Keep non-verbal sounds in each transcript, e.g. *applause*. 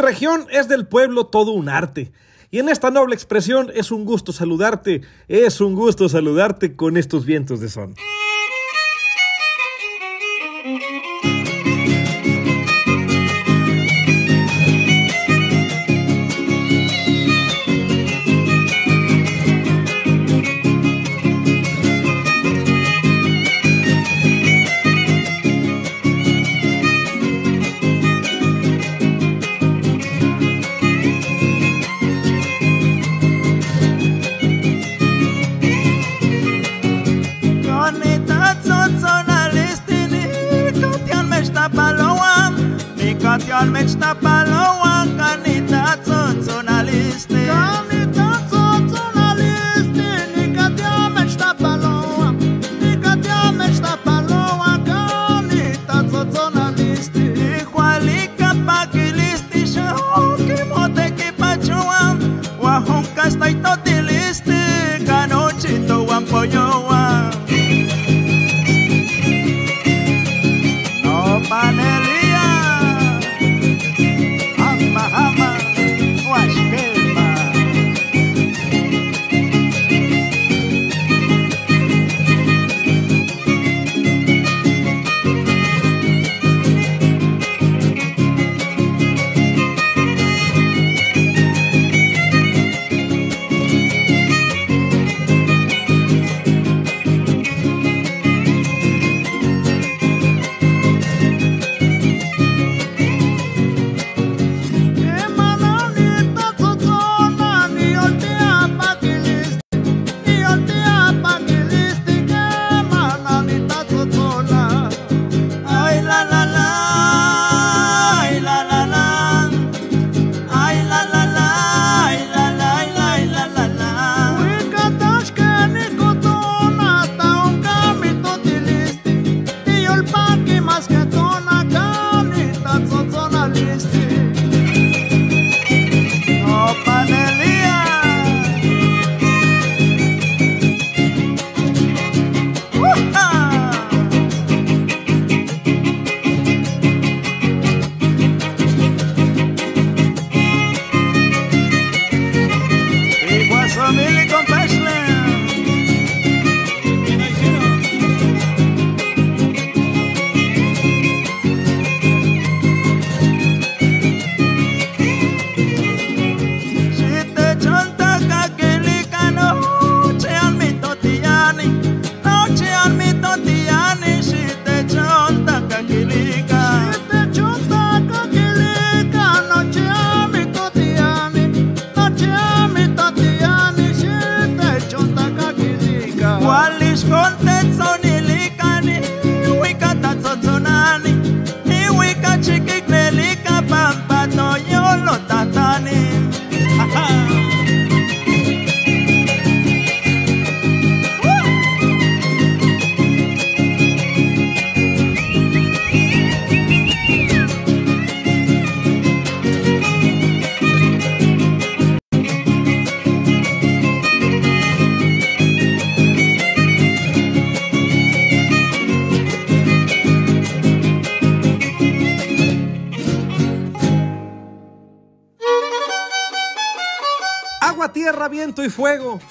Región es del pueblo todo un arte. Y en esta noble expresión es un gusto saludarte, es un gusto saludarte con estos vientos de son. Met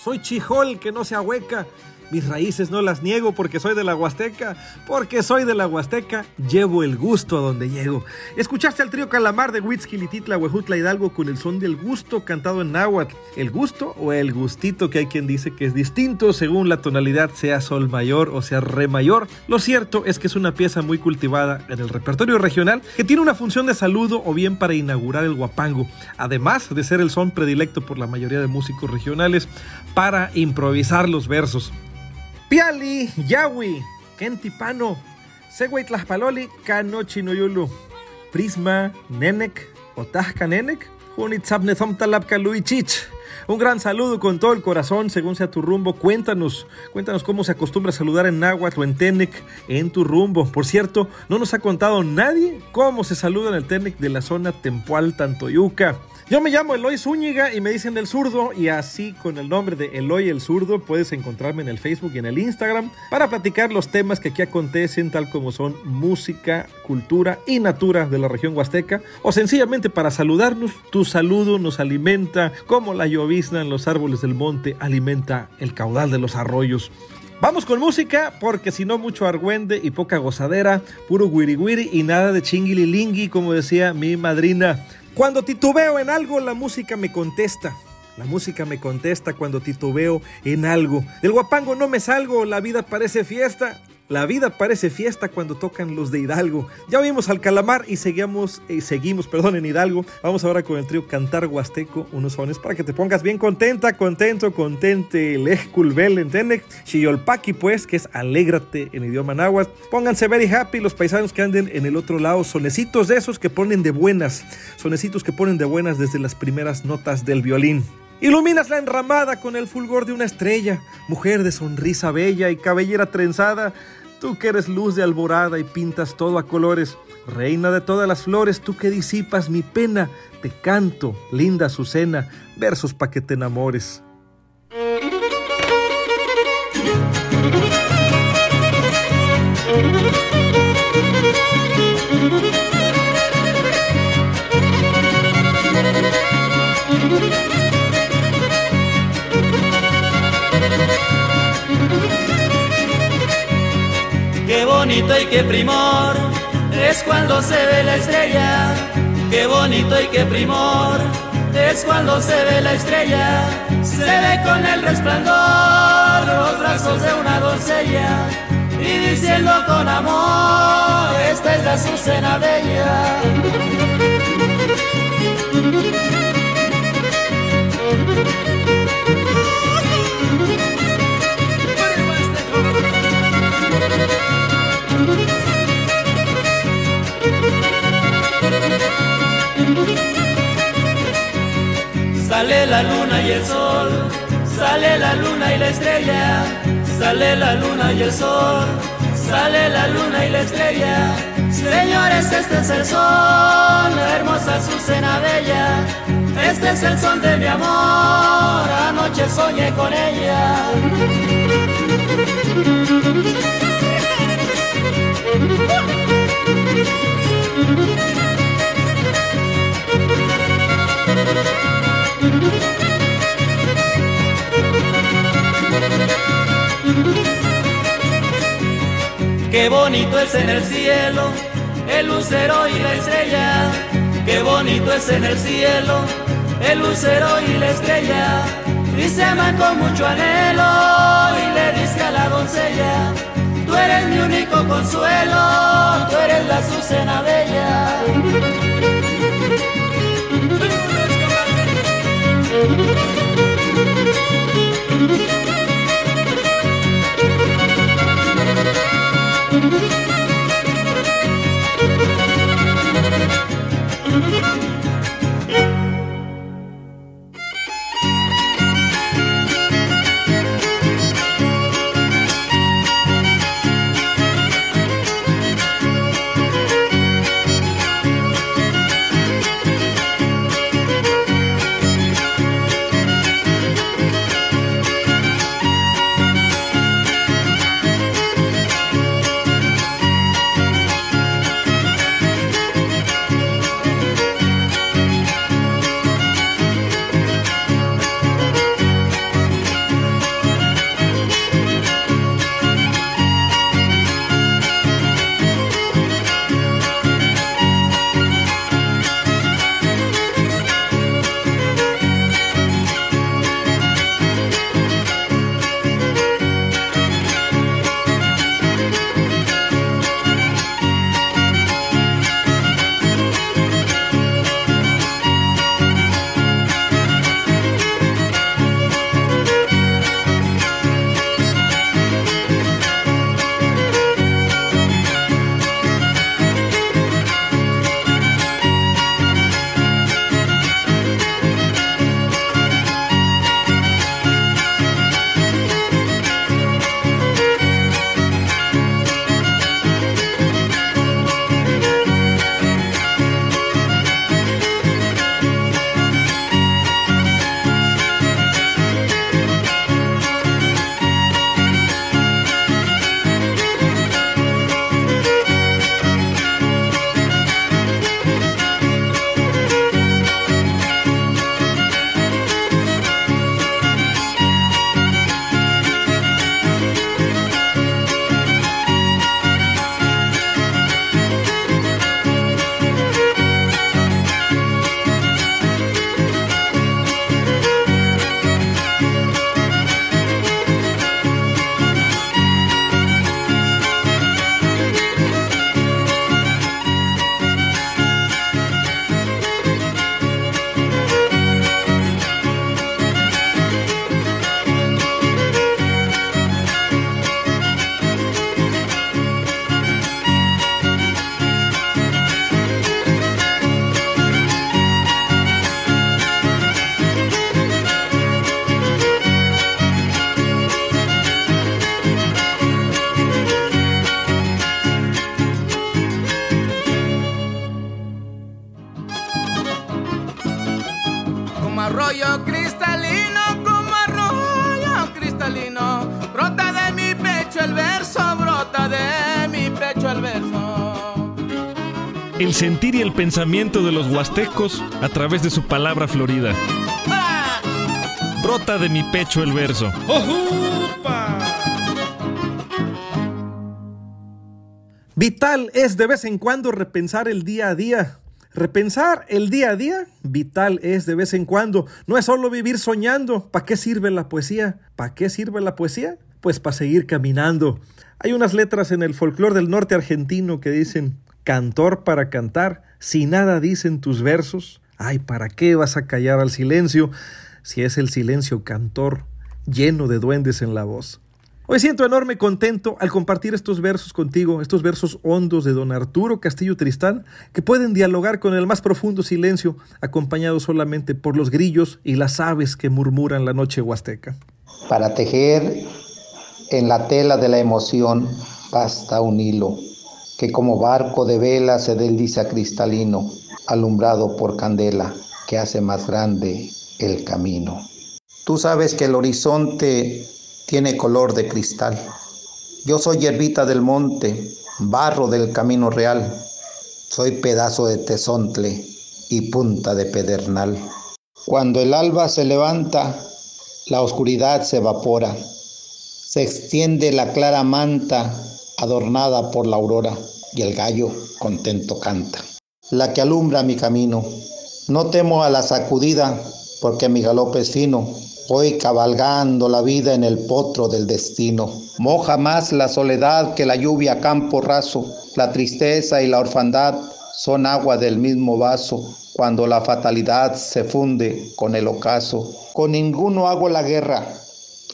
Soy chijol que no se ahueca. Mis raíces no las niego porque soy de la Huasteca. Porque soy de la Huasteca, llevo el gusto a donde llego. Escuchaste al trío Calamar de Huitzquilititla, Huejutla Hidalgo con el son del gusto cantado en náhuatl. El gusto o el gustito que hay quien dice que es distinto según la tonalidad, sea sol mayor o sea re mayor. Lo cierto es que es una pieza muy cultivada en el repertorio regional que tiene una función de saludo o bien para inaugurar el guapango. Además de ser el son predilecto por la mayoría de músicos regionales para improvisar los versos. Piali, Yawi, Kentipano, Segway Tlaspaloli, Canochinoyulu, Prisma, Nenek, Otajka Nenek, Luichich. Un gran saludo con todo el corazón, según sea tu rumbo. Cuéntanos, cuéntanos cómo se acostumbra a saludar en náhuatl o en Tenec en tu rumbo. Por cierto, no nos ha contado nadie cómo se saluda en el Tenec de la zona Tempual Tantoyuca. Yo me llamo Eloy Zúñiga y me dicen del zurdo y así con el nombre de Eloy el zurdo puedes encontrarme en el Facebook y en el Instagram para platicar los temas que aquí acontecen tal como son música, cultura y natura de la región huasteca o sencillamente para saludarnos. Tu saludo nos alimenta como la llovizna en los árboles del monte alimenta el caudal de los arroyos. Vamos con música, porque si no mucho argüende y poca gozadera, puro wiri y nada de chingililingui, como decía mi madrina. Cuando titubeo en algo, la música me contesta. La música me contesta cuando titubeo en algo. Del guapango no me salgo, la vida parece fiesta. La vida parece fiesta cuando tocan los de Hidalgo. Ya vimos al Calamar y seguimos, eh, seguimos perdón, en Hidalgo. Vamos ahora con el trío Cantar Huasteco, unos sones para que te pongas bien contenta, contento, contente. Lejculbel, ¿entiendes? Chiyolpaki, pues, que es alégrate en idioma náhuatl. Pónganse very happy los paisanos que anden en el otro lado. Sonecitos de esos que ponen de buenas. Sonecitos que ponen de buenas desde las primeras notas del violín. Iluminas la enramada con el fulgor de una estrella, mujer de sonrisa bella y cabellera trenzada, Tú que eres luz de alborada y pintas todo a colores, reina de todas las flores, tú que disipas mi pena, te canto, linda Azucena, versos pa' que te enamores. Bonito y qué primor es cuando se ve la estrella. Qué bonito y qué primor es cuando se ve la estrella. Se ve con el resplandor los brazos de una doncella y diciendo con amor, esta es la Azucena Bella. Sale la luna y el sol, sale la luna y la estrella, sale la luna y el sol, sale la luna y la estrella. Señores, este es el sol, hermosa Azucena Bella, este es el son de mi amor, anoche soñé con ella. *laughs* Qué bonito es en el cielo el lucero y la estrella. Qué bonito es en el cielo el lucero y la estrella. Y se aman con mucho anhelo y le dice a la doncella, tú eres mi único consuelo, tú eres la Azucena Bella. Pensamiento de los huastecos a través de su palabra florida. Brota de mi pecho el verso. Vital es de vez en cuando repensar el día a día. Repensar el día a día, vital es de vez en cuando. No es solo vivir soñando. ¿Para qué sirve la poesía? ¿Para qué sirve la poesía? Pues para seguir caminando. Hay unas letras en el folclore del norte argentino que dicen, cantor para cantar, si nada dicen tus versos, ay, ¿para qué vas a callar al silencio si es el silencio cantor lleno de duendes en la voz? Hoy siento enorme contento al compartir estos versos contigo, estos versos hondos de don Arturo Castillo Tristán, que pueden dialogar con el más profundo silencio, acompañados solamente por los grillos y las aves que murmuran la noche huasteca. Para tejer en la tela de la emoción basta un hilo, que como barco de vela se desliza cristalino, alumbrado por candela, que hace más grande el camino. Tú sabes que el horizonte tiene color de cristal. Yo soy hierbita del monte, barro del camino real. Soy pedazo de tesontle y punta de pedernal. Cuando el alba se levanta, la oscuridad se evapora. Se extiende la clara manta adornada por la aurora y el gallo contento canta. La que alumbra mi camino. No temo a la sacudida porque mi galope es fino Voy cabalgando la vida en el potro del destino. Moja más la soledad que la lluvia campo raso. La tristeza y la orfandad son agua del mismo vaso. Cuando la fatalidad se funde con el ocaso. Con ninguno hago la guerra,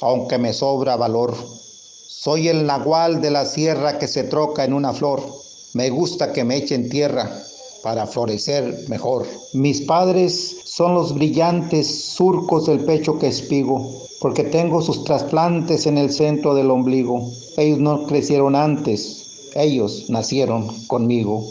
aunque me sobra valor. Soy el nahual de la sierra que se troca en una flor. Me gusta que me echen tierra para florecer mejor. Mis padres son los brillantes surcos del pecho que espigo, porque tengo sus trasplantes en el centro del ombligo. Ellos no crecieron antes, ellos nacieron conmigo.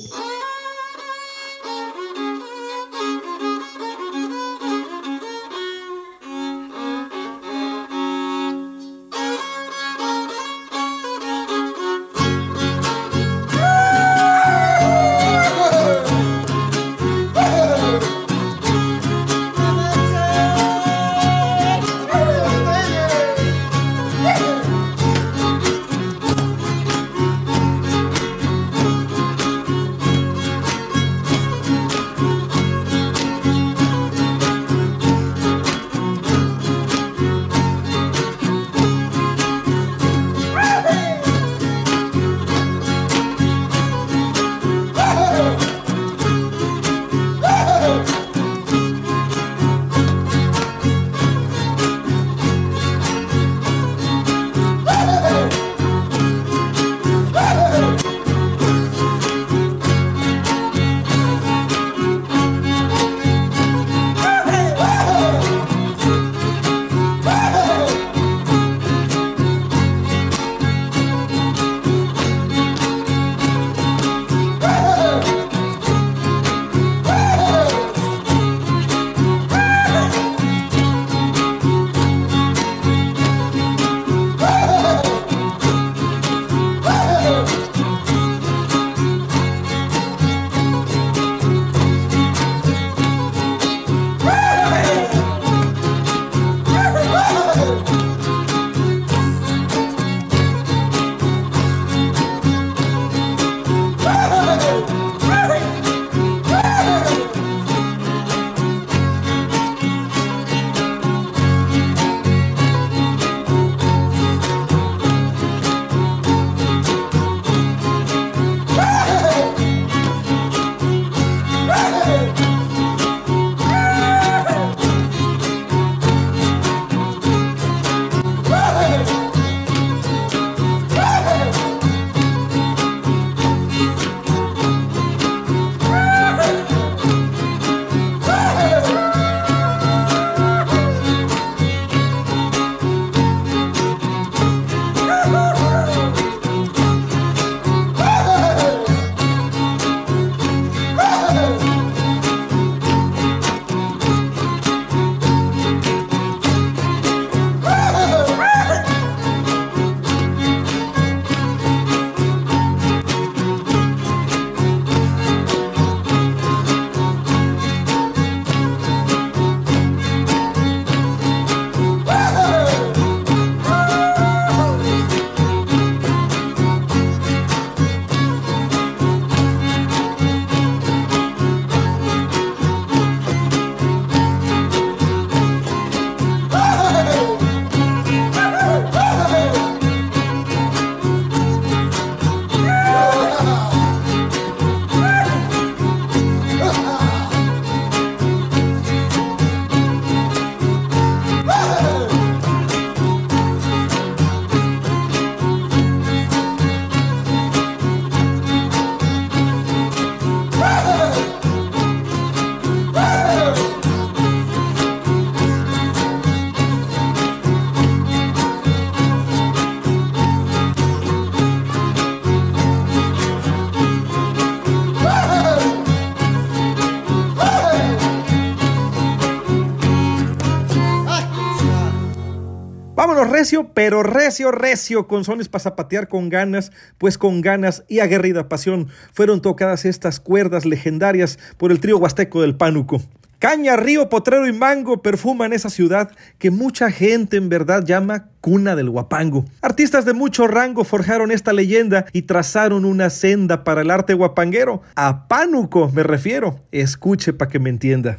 Pero recio, recio, con sones para zapatear con ganas, pues con ganas y aguerrida pasión fueron tocadas estas cuerdas legendarias por el trío huasteco del Pánuco. Caña, río, potrero y mango perfuman esa ciudad que mucha gente en verdad llama cuna del guapango. Artistas de mucho rango forjaron esta leyenda y trazaron una senda para el arte guapanguero. A Pánuco me refiero. Escuche para que me entienda.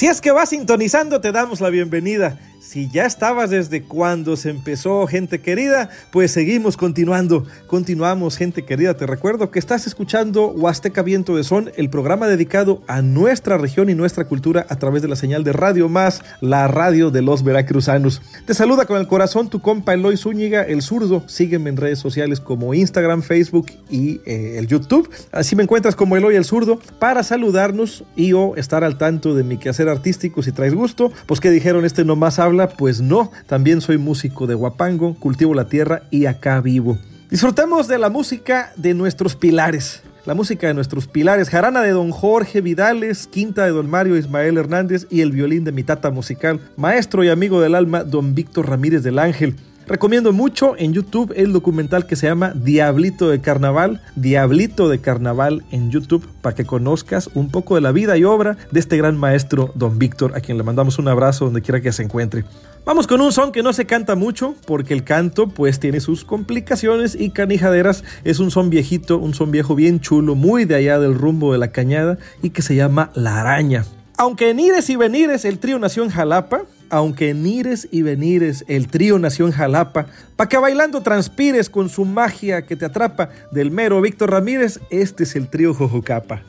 Si es que vas sintonizando, te damos la bienvenida. Si ya estabas desde cuando se empezó, gente querida, pues seguimos continuando. Continuamos, gente querida. Te recuerdo que estás escuchando Huasteca Viento de Son, el programa dedicado a nuestra región y nuestra cultura a través de la señal de Radio Más, la radio de los veracruzanos. Te saluda con el corazón tu compa Eloy Zúñiga, el zurdo. Sígueme en redes sociales como Instagram, Facebook y eh, el YouTube. Así me encuentras como Eloy el zurdo para saludarnos y o estar al tanto de mi quehacer artístico si traes gusto. Pues que dijeron, este nomás habla pues no, también soy músico de Huapango, cultivo la tierra y acá vivo. Disfrutemos de la música de nuestros pilares. La música de nuestros pilares, jarana de don Jorge Vidales, quinta de don Mario Ismael Hernández y el violín de mi tata musical, maestro y amigo del alma don Víctor Ramírez del Ángel. Recomiendo mucho en YouTube el documental que se llama Diablito de Carnaval, Diablito de Carnaval en YouTube, para que conozcas un poco de la vida y obra de este gran maestro, don Víctor, a quien le mandamos un abrazo donde quiera que se encuentre. Vamos con un son que no se canta mucho, porque el canto pues tiene sus complicaciones y canijaderas. Es un son viejito, un son viejo bien chulo, muy de allá del rumbo de la cañada y que se llama La Araña. Aunque en ires y venires el trío nació en Jalapa, aunque en ires y venires el trío nació en Jalapa, pa' que bailando transpires con su magia que te atrapa, del mero Víctor Ramírez, este es el trío Jojocapa.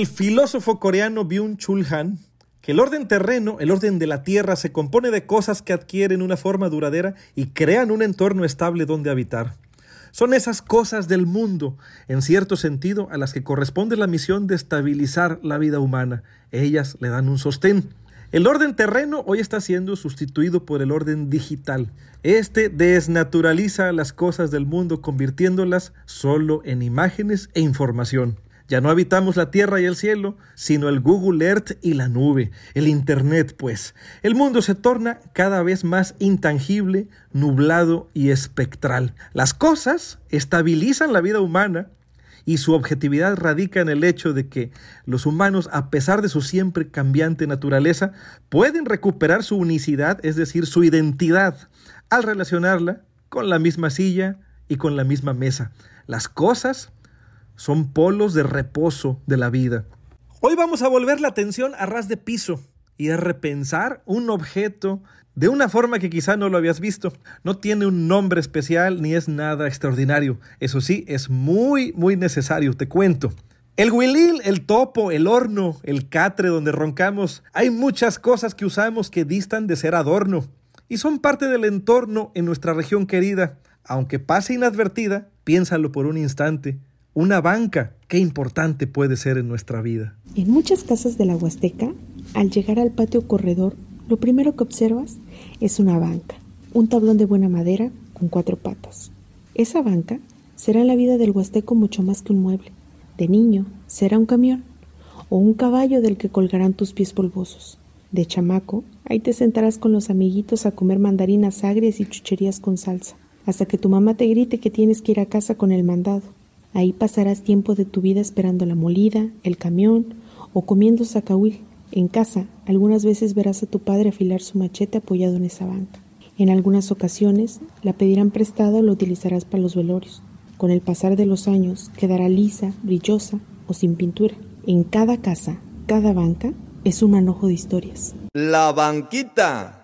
El filósofo coreano Byung-Chul Han que el orden terreno, el orden de la tierra, se compone de cosas que adquieren una forma duradera y crean un entorno estable donde habitar. Son esas cosas del mundo, en cierto sentido, a las que corresponde la misión de estabilizar la vida humana. Ellas le dan un sostén. El orden terreno hoy está siendo sustituido por el orden digital. Este desnaturaliza las cosas del mundo convirtiéndolas solo en imágenes e información. Ya no habitamos la tierra y el cielo, sino el Google Earth y la nube, el Internet, pues. El mundo se torna cada vez más intangible, nublado y espectral. Las cosas estabilizan la vida humana y su objetividad radica en el hecho de que los humanos, a pesar de su siempre cambiante naturaleza, pueden recuperar su unicidad, es decir, su identidad, al relacionarla con la misma silla y con la misma mesa. Las cosas son polos de reposo de la vida. Hoy vamos a volver la atención a ras de piso y a repensar un objeto de una forma que quizá no lo habías visto. No tiene un nombre especial ni es nada extraordinario. Eso sí, es muy, muy necesario, te cuento. El huilil, el topo, el horno, el catre donde roncamos, hay muchas cosas que usamos que distan de ser adorno y son parte del entorno en nuestra región querida. Aunque pase inadvertida, piénsalo por un instante. Una banca, qué importante puede ser en nuestra vida. En muchas casas de la Huasteca, al llegar al patio corredor, lo primero que observas es una banca, un tablón de buena madera con cuatro patas. Esa banca será en la vida del huasteco mucho más que un mueble. De niño será un camión o un caballo del que colgarán tus pies polvosos. De chamaco, ahí te sentarás con los amiguitos a comer mandarinas agrias y chucherías con salsa, hasta que tu mamá te grite que tienes que ir a casa con el mandado. Ahí pasarás tiempo de tu vida esperando la molida, el camión o comiendo zacahuil. En casa, algunas veces verás a tu padre afilar su machete apoyado en esa banca. En algunas ocasiones, la pedirán prestada o la utilizarás para los velorios. Con el pasar de los años, quedará lisa, brillosa o sin pintura. En cada casa, cada banca, es un manojo de historias. La banquita.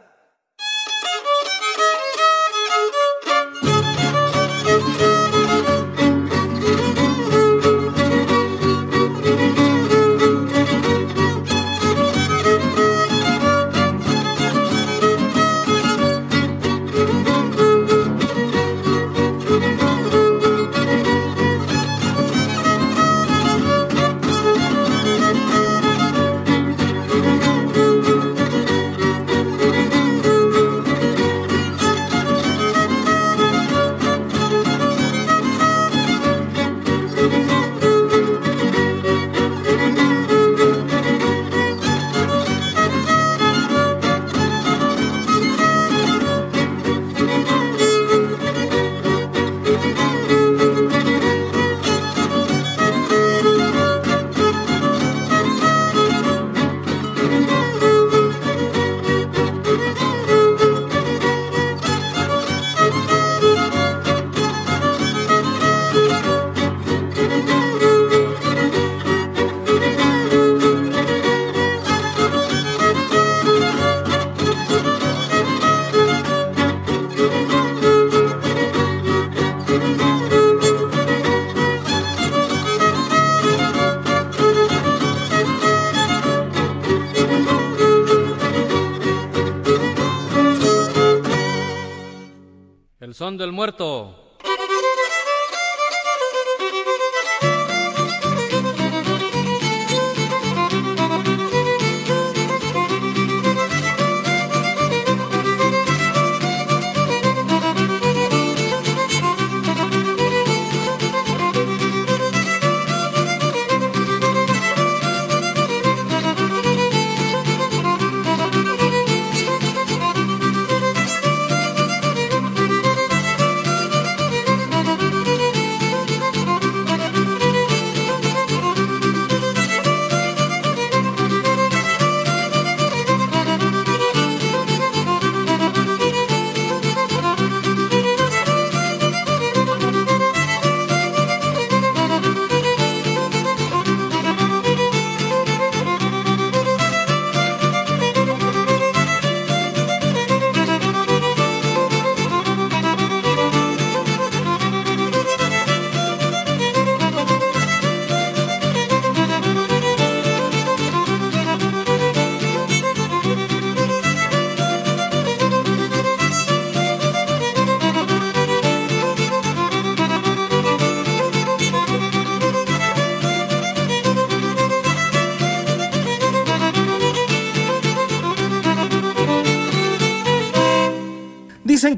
Son del muerto.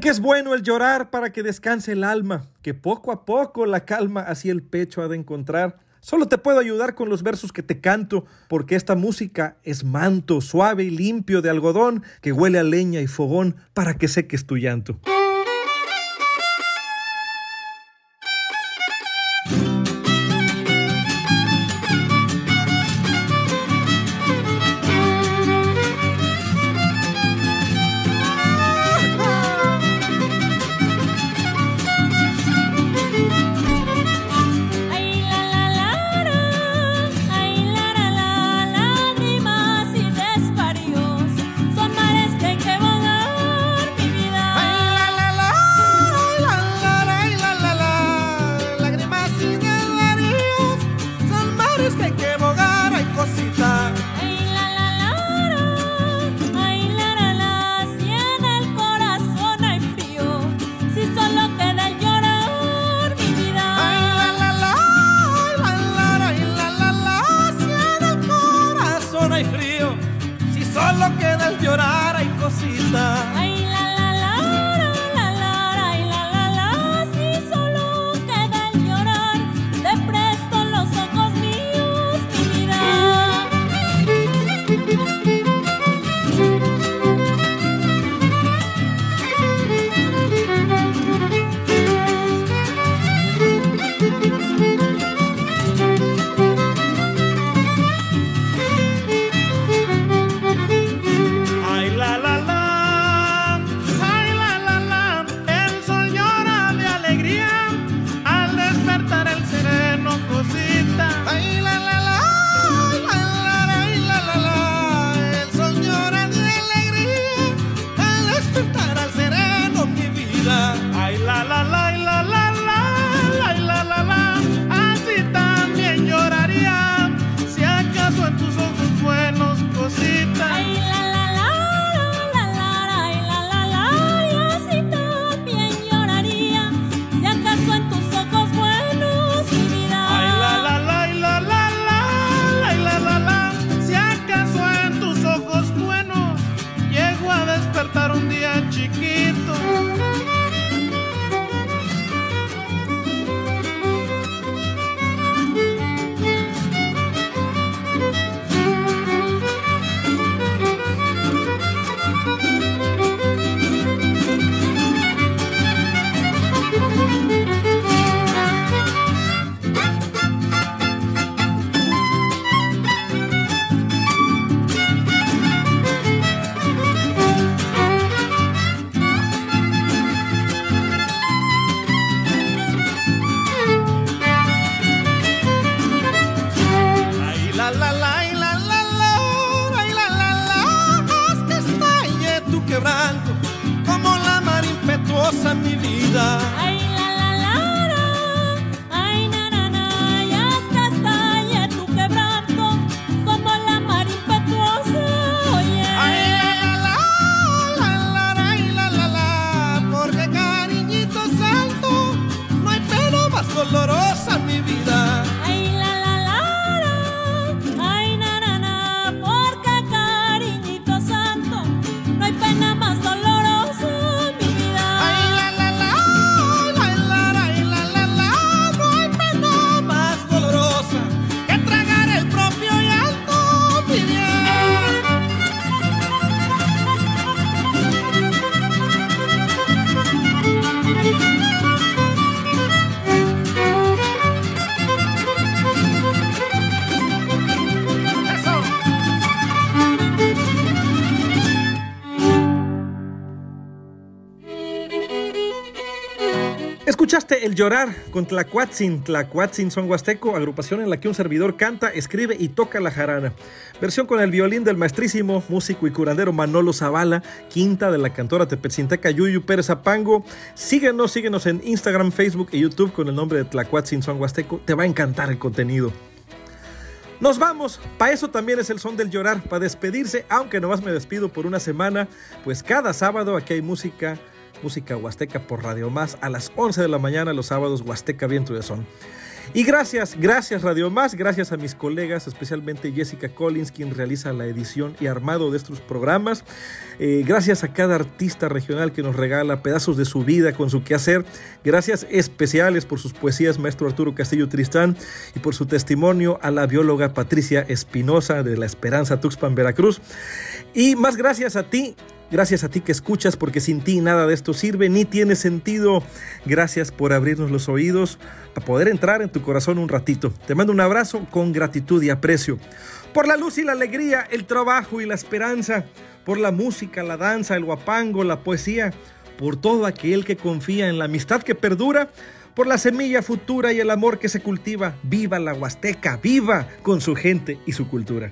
Es bueno el llorar para que descanse el alma, que poco a poco la calma así el pecho ha de encontrar. Solo te puedo ayudar con los versos que te canto, porque esta música es manto suave y limpio de algodón que huele a leña y fogón para que seques tu llanto. El Llorar con Tlacuatzin. Tlacuatzin son huasteco, agrupación en la que un servidor canta, escribe y toca la jarana. Versión con el violín del maestrísimo, músico y curandero Manolo Zavala, quinta de la cantora Tepetzinteca Yuyu Pérez Apango. Síguenos, síguenos en Instagram, Facebook y YouTube con el nombre de Tlacuatzin son huasteco. Te va a encantar el contenido. Nos vamos, para eso también es el son del llorar, para despedirse, aunque nomás me despido por una semana, pues cada sábado aquí hay música música huasteca por Radio Más a las 11 de la mañana los sábados Huasteca Viento de Son. Y gracias, gracias Radio Más, gracias a mis colegas, especialmente Jessica Collins, quien realiza la edición y armado de estos programas. Eh, gracias a cada artista regional que nos regala pedazos de su vida con su quehacer. Gracias especiales por sus poesías, maestro Arturo Castillo Tristán, y por su testimonio a la bióloga Patricia Espinosa de La Esperanza Tuxpan, Veracruz. Y más gracias a ti, Gracias a ti que escuchas, porque sin ti nada de esto sirve ni tiene sentido. Gracias por abrirnos los oídos para poder entrar en tu corazón un ratito. Te mando un abrazo con gratitud y aprecio. Por la luz y la alegría, el trabajo y la esperanza. Por la música, la danza, el guapango, la poesía. Por todo aquel que confía en la amistad que perdura. Por la semilla futura y el amor que se cultiva. Viva la Huasteca, viva con su gente y su cultura.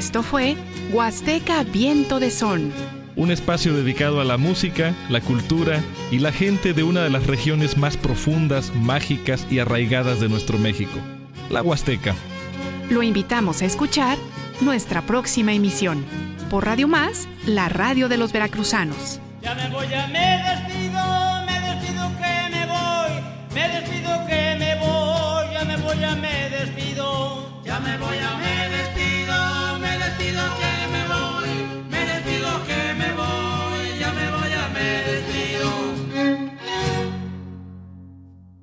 Esto fue Huasteca Viento de Son. Un espacio dedicado a la música, la cultura y la gente de una de las regiones más profundas, mágicas y arraigadas de nuestro México, la Huasteca. Lo invitamos a escuchar nuestra próxima emisión por Radio Más, la radio de los veracruzanos. Ya me voy, ya me